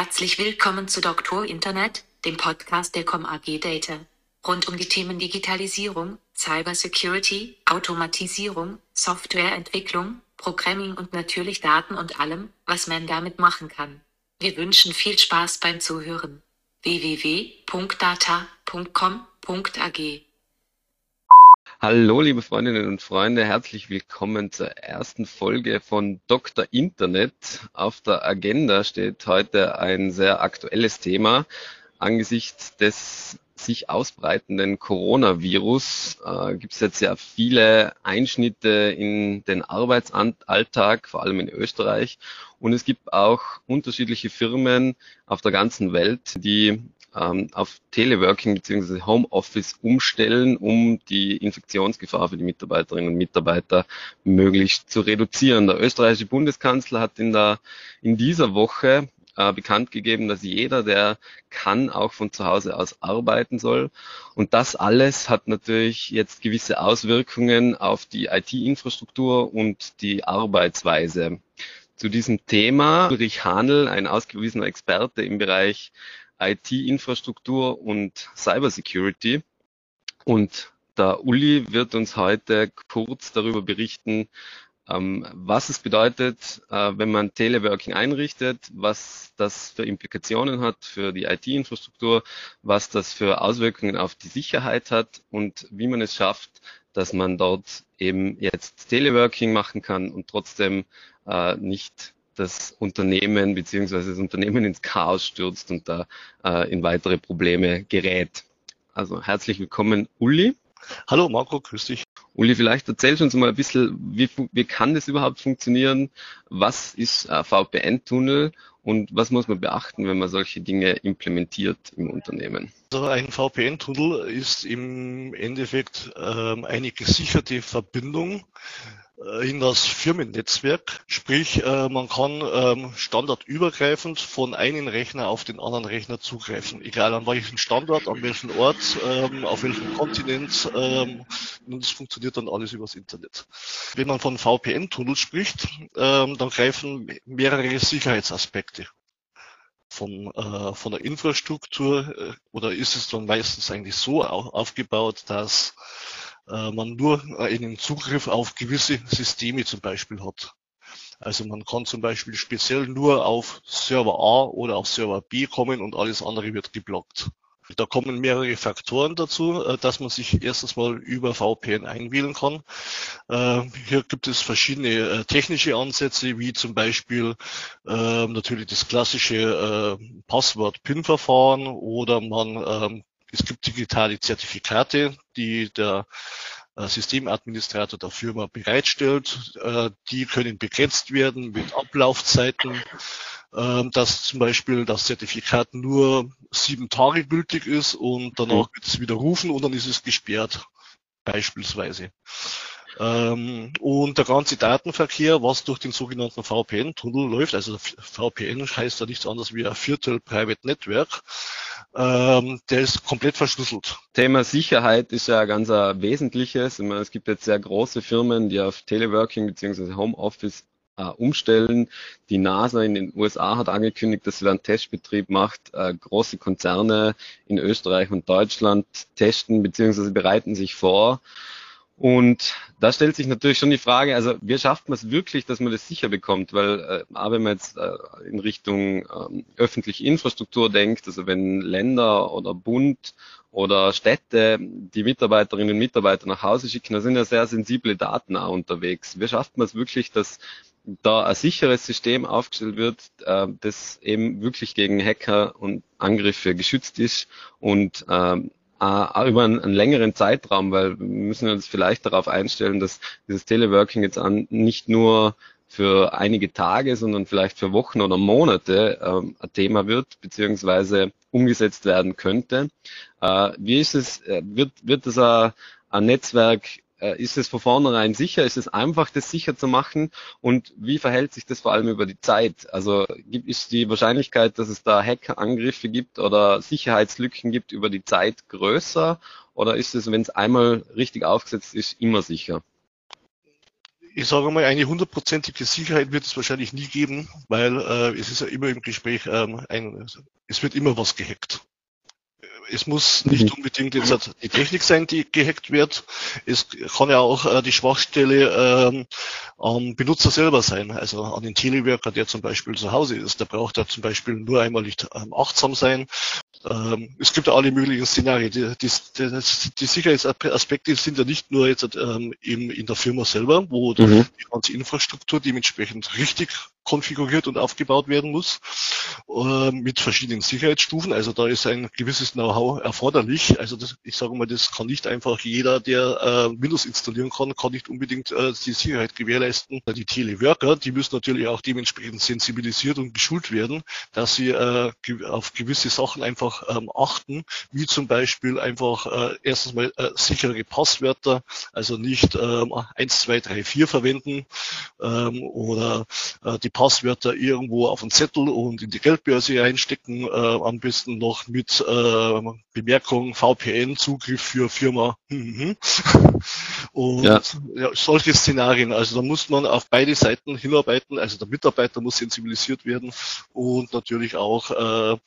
Herzlich willkommen zu Doktor Internet, dem Podcast der ComAG Data. Rund um die Themen Digitalisierung, Cybersecurity, Automatisierung, Softwareentwicklung, Programming und natürlich Daten und allem, was man damit machen kann. Wir wünschen viel Spaß beim Zuhören. www.data.com.ag Hallo, liebe Freundinnen und Freunde, herzlich willkommen zur ersten Folge von Dr. Internet. Auf der Agenda steht heute ein sehr aktuelles Thema angesichts des sich ausbreitenden Coronavirus äh, gibt es jetzt ja viele Einschnitte in den Arbeitsalltag, vor allem in Österreich. Und es gibt auch unterschiedliche Firmen auf der ganzen Welt, die ähm, auf Teleworking bzw. Homeoffice umstellen, um die Infektionsgefahr für die Mitarbeiterinnen und Mitarbeiter möglichst zu reduzieren. Der österreichische Bundeskanzler hat in, der, in dieser Woche äh, bekannt gegeben, dass jeder, der kann, auch von zu Hause aus arbeiten soll. Und das alles hat natürlich jetzt gewisse Auswirkungen auf die IT-Infrastruktur und die Arbeitsweise. Zu diesem Thema Ulrich Hanel, ein ausgewiesener Experte im Bereich IT-Infrastruktur und Cybersecurity. Und der Uli wird uns heute kurz darüber berichten, ähm, was es bedeutet, äh, wenn man Teleworking einrichtet, was das für Implikationen hat für die IT-Infrastruktur, was das für Auswirkungen auf die Sicherheit hat und wie man es schafft, dass man dort eben jetzt Teleworking machen kann und trotzdem äh, nicht das Unternehmen beziehungsweise das Unternehmen ins Chaos stürzt und da äh, in weitere Probleme gerät. Also herzlich willkommen, Uli. Hallo Marco, grüß dich. Uli, vielleicht erzählst du uns mal ein bisschen, wie, wie kann das überhaupt funktionieren? Was ist ein VPN-Tunnel und was muss man beachten, wenn man solche Dinge implementiert im Unternehmen? Also ein VPN-Tunnel ist im Endeffekt ähm, eine gesicherte Verbindung in das Firmennetzwerk. Sprich, äh, man kann ähm, standardübergreifend von einem Rechner auf den anderen Rechner zugreifen. Egal an welchem Standort, an welchem Ort, ähm, auf welchem Kontinent. Ähm, das funktioniert dann alles übers Internet. Wenn man von VPN-Tunnel spricht, dann greifen mehrere Sicherheitsaspekte von, äh, von der Infrastruktur oder ist es dann meistens eigentlich so aufgebaut, dass äh, man nur einen Zugriff auf gewisse Systeme zum Beispiel hat. Also man kann zum Beispiel speziell nur auf Server A oder auf Server B kommen und alles andere wird geblockt. Da kommen mehrere Faktoren dazu, äh, dass man sich erstens mal über VPN einwählen kann. Äh, hier gibt es verschiedene technische Ansätze, wie zum Beispiel natürlich das klassische Passwort-PIN-Verfahren oder man ähm, es gibt digitale Zertifikate, die der äh, Systemadministrator der Firma bereitstellt. Äh, die können begrenzt werden mit Ablaufzeiten, ähm, dass zum Beispiel das Zertifikat nur sieben Tage gültig ist und danach wird es widerrufen und dann ist es gesperrt, beispielsweise. Ähm, und der ganze Datenverkehr, was durch den sogenannten VPN-Tunnel läuft, also VPN heißt ja nichts anderes wie ein Viertel Private Network, ähm, der ist komplett verschlüsselt. Thema Sicherheit ist ja ganz ein wesentliches. Meine, es gibt jetzt sehr große Firmen, die auf Teleworking bzw. Homeoffice äh, umstellen. Die NASA in den USA hat angekündigt, dass sie einen Testbetrieb macht. Äh, große Konzerne in Österreich und Deutschland testen bzw. bereiten sich vor. Und da stellt sich natürlich schon die Frage, also wie schafft man es wirklich, dass man das sicher bekommt? Weil, äh, wenn man jetzt äh, in Richtung ähm, öffentliche Infrastruktur denkt, also wenn Länder oder Bund oder Städte die Mitarbeiterinnen und Mitarbeiter nach Hause schicken, da sind ja sehr sensible Daten auch unterwegs. Wie schafft man es wirklich, dass da ein sicheres System aufgestellt wird, äh, das eben wirklich gegen Hacker und Angriffe geschützt ist und ähm, äh, über einen, einen, längeren Zeitraum, weil wir müssen uns vielleicht darauf einstellen, dass dieses Teleworking jetzt an, nicht nur für einige Tage, sondern vielleicht für Wochen oder Monate ähm, ein Thema wird, beziehungsweise umgesetzt werden könnte. Äh, wie ist es, äh, wird, wird das ein, ein Netzwerk ist es von vornherein sicher? Ist es einfach, das sicher zu machen? Und wie verhält sich das vor allem über die Zeit? Also ist die Wahrscheinlichkeit, dass es da Hackerangriffe gibt oder Sicherheitslücken gibt über die Zeit größer? Oder ist es, wenn es einmal richtig aufgesetzt ist, immer sicher? ich sage mal, eine hundertprozentige Sicherheit wird es wahrscheinlich nie geben, weil äh, es ist ja immer im Gespräch, ähm, ein, es wird immer was gehackt. Es muss nicht mhm. unbedingt jetzt die Technik sein, die gehackt wird. Es kann ja auch äh, die Schwachstelle ähm, am Benutzer selber sein, also an den Teleworker, der zum Beispiel zu Hause ist. Der braucht ja zum Beispiel nur einmal nicht ähm, achtsam sein ähm, es gibt ja alle möglichen Szenarien. Die, die, die, die Sicherheitsaspekte sind ja nicht nur jetzt ähm, in, in der Firma selber, wo mhm. die ganze Infrastruktur dementsprechend richtig konfiguriert und aufgebaut werden muss, äh, mit verschiedenen Sicherheitsstufen. Also da ist ein gewisses Know-how erforderlich. Also das, ich sage mal, das kann nicht einfach jeder, der äh, Windows installieren kann, kann nicht unbedingt äh, die Sicherheit gewährleisten. Die Teleworker, die müssen natürlich auch dementsprechend sensibilisiert und geschult werden, dass sie äh, auf gewisse Sachen einfach ähm, achten, wie zum Beispiel einfach erstens mal sichere Passwörter, also nicht ähm, 1, 2, 3, 4 verwenden ähm, oder die Passwörter irgendwo auf einen Zettel und in die Geldbörse einstecken, äh, am besten noch mit äh, Bemerkung VPN-Zugriff für Firma. Mhm. und ja. ja. solche Szenarien. Also da muss man auf beide Seiten hinarbeiten. Also der Mitarbeiter muss sensibilisiert werden und natürlich auch äh,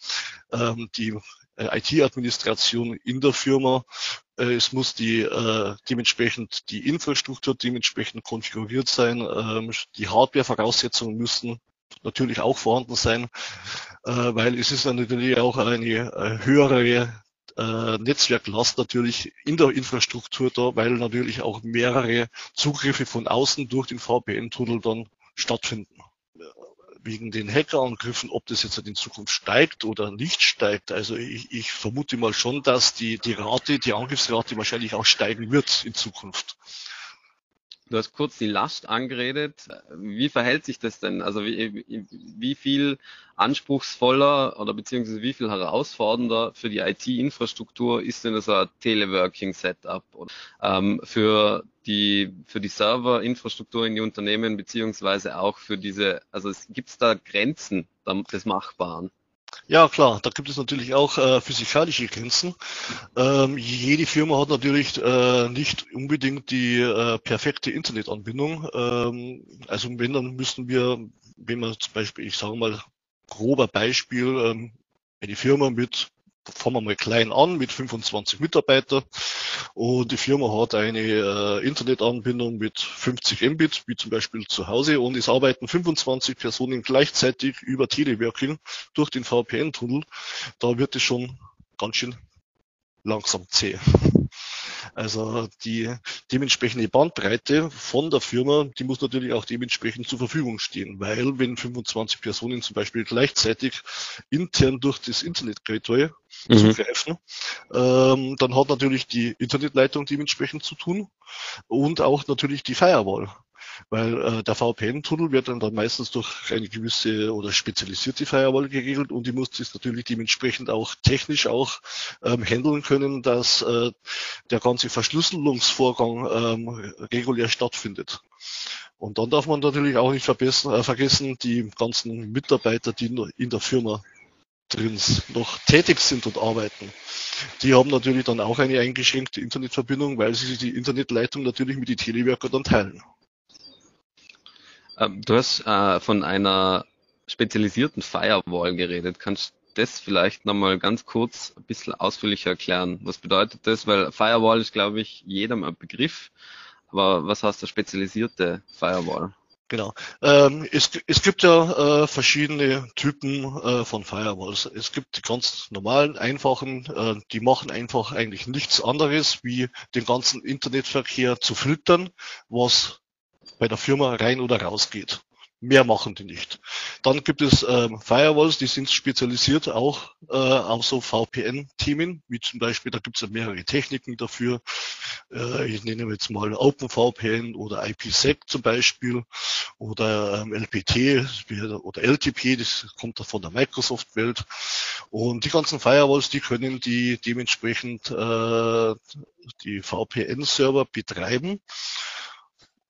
äh, die äh, IT-Administration in der Firma. Äh, es muss die äh, dementsprechend die Infrastruktur dementsprechend konfiguriert sein. Ähm, die Hardware-Voraussetzungen müssen natürlich auch vorhanden sein, äh, weil es ist natürlich auch eine äh, höhere äh, Netzwerklast natürlich in der Infrastruktur da, weil natürlich auch mehrere Zugriffe von außen durch den VPN-Tunnel dann stattfinden wegen den Hackerangriffen, ob das jetzt in Zukunft steigt oder nicht steigt. Also ich, ich vermute mal schon, dass die, die Rate, die Angriffsrate wahrscheinlich auch steigen wird in Zukunft. Du hast kurz die Last angeredet. Wie verhält sich das denn? Also wie, wie viel anspruchsvoller oder beziehungsweise wie viel herausfordernder für die IT-Infrastruktur ist denn ein Teleworking-Setup? Ähm, für die, für die Serverinfrastruktur in die Unternehmen beziehungsweise auch für diese, also gibt es da Grenzen des Machbaren? Ja, klar, da gibt es natürlich auch äh, physikalische Grenzen. Ähm, jede Firma hat natürlich äh, nicht unbedingt die äh, perfekte Internetanbindung. Ähm, also wenn, dann müssen wir, wenn man zum Beispiel, ich sage mal, grober Beispiel, ähm, eine Firma mit fangen wir mal klein an mit 25 Mitarbeitern und die Firma hat eine äh, Internetanbindung mit 50 Mbit, wie zum Beispiel zu Hause und es arbeiten 25 Personen gleichzeitig über Teleworking durch den VPN-Tunnel. Da wird es schon ganz schön langsam zäh. Also die dementsprechende Bandbreite von der Firma, die muss natürlich auch dementsprechend zur Verfügung stehen, weil wenn 25 Personen zum Beispiel gleichzeitig intern durch das Internet Gateway mhm. zugreifen, ähm, dann hat natürlich die Internetleitung dementsprechend zu tun und auch natürlich die Firewall weil äh, der VPN-Tunnel wird dann, dann meistens durch eine gewisse oder spezialisierte Firewall geregelt und die muss das natürlich dementsprechend auch technisch auch ähm, handeln können, dass äh, der ganze Verschlüsselungsvorgang ähm, regulär stattfindet. Und dann darf man natürlich auch nicht vergessen, äh, vergessen die ganzen Mitarbeiter, die in der Firma drin noch tätig sind und arbeiten. Die haben natürlich dann auch eine eingeschränkte Internetverbindung, weil sie die Internetleitung natürlich mit den Telewerker dann teilen. Ähm, du hast äh, von einer spezialisierten Firewall geredet. Kannst du das vielleicht nochmal ganz kurz ein bisschen ausführlicher erklären? Was bedeutet das? Weil Firewall ist, glaube ich, jedem ein Begriff. Aber was heißt der spezialisierte Firewall? Genau. Ähm, es, es, gibt ja äh, verschiedene Typen äh, von Firewalls. Es gibt die ganz normalen, einfachen, äh, die machen einfach eigentlich nichts anderes, wie den ganzen Internetverkehr zu filtern, was bei der Firma rein oder raus geht. Mehr machen die nicht. Dann gibt es ähm, Firewalls, die sind spezialisiert auch äh, auf so VPN-Themen, wie zum Beispiel, da gibt es ja mehrere Techniken dafür. Äh, ich nenne jetzt mal OpenVPN oder IPsec zum Beispiel oder ähm, LPT oder LTP, das kommt da von der Microsoft-Welt. Und die ganzen Firewalls, die können die dementsprechend äh, die VPN-Server betreiben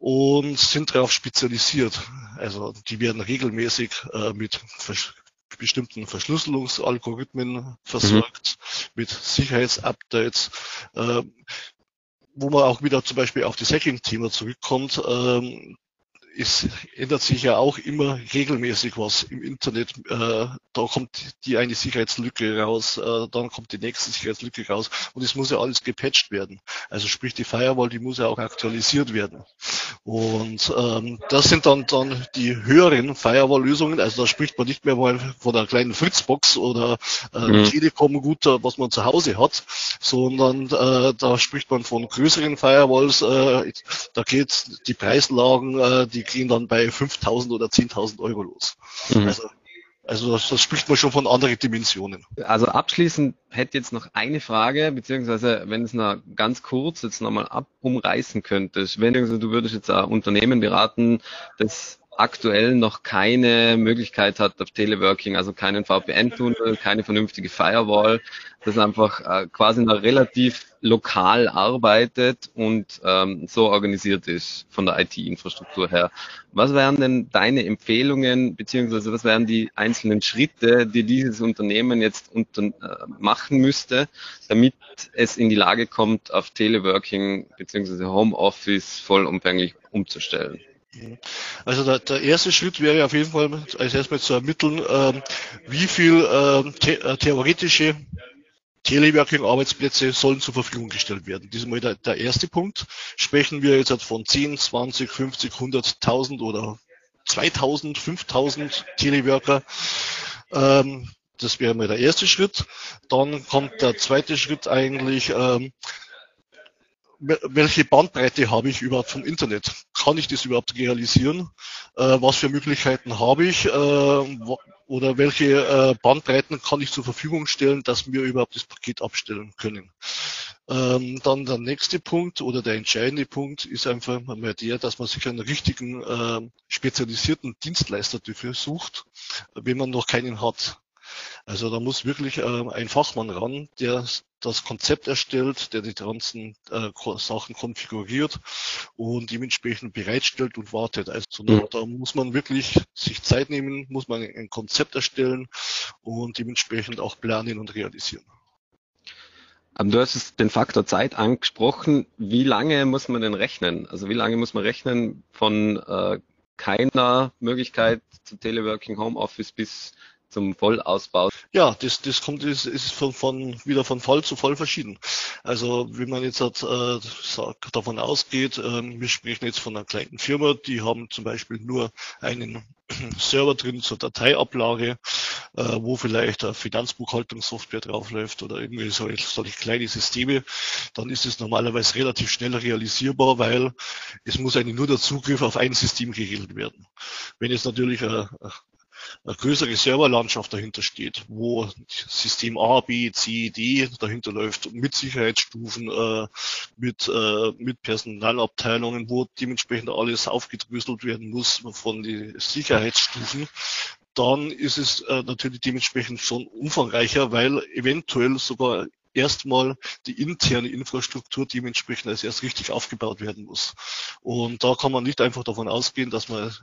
und sind darauf spezialisiert. Also die werden regelmäßig äh, mit vers bestimmten Verschlüsselungsalgorithmen versorgt, mhm. mit Sicherheitsupdates, äh, wo man auch wieder zum Beispiel auf das Hacking-Thema zurückkommt. Ähm, es ändert sich ja auch immer regelmäßig was im Internet. Äh, da kommt die eine Sicherheitslücke raus, äh, dann kommt die nächste Sicherheitslücke raus und es muss ja alles gepatcht werden. Also sprich die Firewall, die muss ja auch aktualisiert werden. Und ähm, das sind dann dann die höheren Firewall-Lösungen. Also da spricht man nicht mehr mal von einer kleinen Fritzbox oder äh, mhm. Telekom-Router, was man zu Hause hat, sondern äh, da spricht man von größeren Firewalls. Äh, da geht die Preislagen, äh, die gehen dann bei 5.000 oder 10.000 Euro los. Mhm. Also also das, das spricht man schon von anderen Dimensionen. Also abschließend hätte jetzt noch eine Frage, beziehungsweise wenn es noch ganz kurz jetzt nochmal ab umreißen könntest, wenn du würdest jetzt ein Unternehmen beraten, das aktuell noch keine Möglichkeit hat auf Teleworking, also keinen VPN-Tunnel, keine vernünftige Firewall, das einfach äh, quasi noch relativ lokal arbeitet und ähm, so organisiert ist von der IT-Infrastruktur her. Was wären denn deine Empfehlungen, beziehungsweise was wären die einzelnen Schritte, die dieses Unternehmen jetzt unter, äh, machen müsste, damit es in die Lage kommt, auf Teleworking beziehungsweise Homeoffice vollumfänglich umzustellen? Also der, der, erste Schritt wäre auf jeden Fall als erstmal zu ermitteln, ähm, wie viel ähm, the äh, theoretische Teleworking-Arbeitsplätze sollen zur Verfügung gestellt werden. Das ist mal der, der erste Punkt. Sprechen wir jetzt von 10, 20, 50, 100.000 oder 2000, 5000 Teleworker. Ähm, das wäre mal der erste Schritt. Dann kommt der zweite Schritt eigentlich, ähm, welche Bandbreite habe ich überhaupt vom Internet? Kann ich das überhaupt realisieren? Äh, was für Möglichkeiten habe ich? Äh, oder welche äh, Bandbreiten kann ich zur Verfügung stellen, dass wir überhaupt das Paket abstellen können? Ähm, dann der nächste Punkt oder der entscheidende Punkt ist einfach mal der, dass man sich einen richtigen äh, spezialisierten Dienstleister dafür sucht, wenn man noch keinen hat. Also da muss wirklich äh, ein Fachmann ran, der das Konzept erstellt, der die ganzen äh, Sachen konfiguriert und dementsprechend bereitstellt und wartet. Also mhm. da muss man wirklich sich Zeit nehmen, muss man ein Konzept erstellen und dementsprechend auch planen und realisieren. Du hast den Faktor Zeit angesprochen. Wie lange muss man denn rechnen? Also wie lange muss man rechnen von äh, keiner Möglichkeit zu Teleworking Homeoffice bis zum Vollausbau? Ja, das, das kommt, ist, ist von, von, wieder von Fall zu Fall verschieden. Also, wie man jetzt hat, äh, davon ausgeht, äh, wir sprechen jetzt von einer kleinen Firma, die haben zum Beispiel nur einen Server drin zur Dateiablage, äh, wo vielleicht eine Finanzbuchhaltungssoftware draufläuft oder irgendwie so, solche kleine Systeme, dann ist es normalerweise relativ schnell realisierbar, weil es muss eigentlich nur der Zugriff auf ein System geregelt werden. Wenn jetzt natürlich eine, eine größere Serverlandschaft dahinter steht, wo System A, B, C, D dahinter läuft, mit Sicherheitsstufen, äh, mit, äh, mit Personalabteilungen, wo dementsprechend alles aufgedröselt werden muss von den Sicherheitsstufen, dann ist es äh, natürlich dementsprechend schon umfangreicher, weil eventuell sogar erstmal die interne Infrastruktur dementsprechend als erst richtig aufgebaut werden muss. Und da kann man nicht einfach davon ausgehen, dass man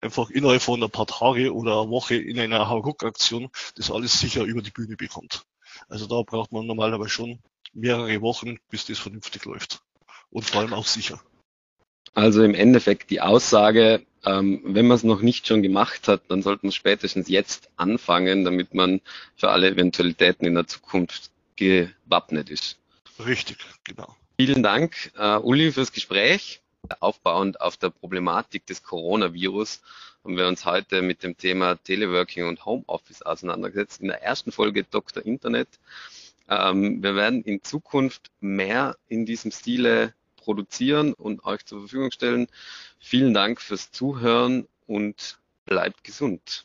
einfach innerhalb von ein paar Tage oder eine Woche in einer Hauruck-Aktion das alles sicher über die Bühne bekommt. Also da braucht man normalerweise schon mehrere Wochen, bis das vernünftig läuft. Und vor allem auch sicher. Also im Endeffekt die Aussage, ähm, wenn man es noch nicht schon gemacht hat, dann sollte man spätestens jetzt anfangen, damit man für alle Eventualitäten in der Zukunft gewappnet ist. Richtig, genau. Vielen Dank, uh, Uli, fürs Gespräch. Aufbauend auf der Problematik des Coronavirus haben wir uns heute mit dem Thema Teleworking und Homeoffice auseinandergesetzt. In der ersten Folge Dr. Internet. Ähm, wir werden in Zukunft mehr in diesem Stile produzieren und euch zur Verfügung stellen. Vielen Dank fürs Zuhören und bleibt gesund.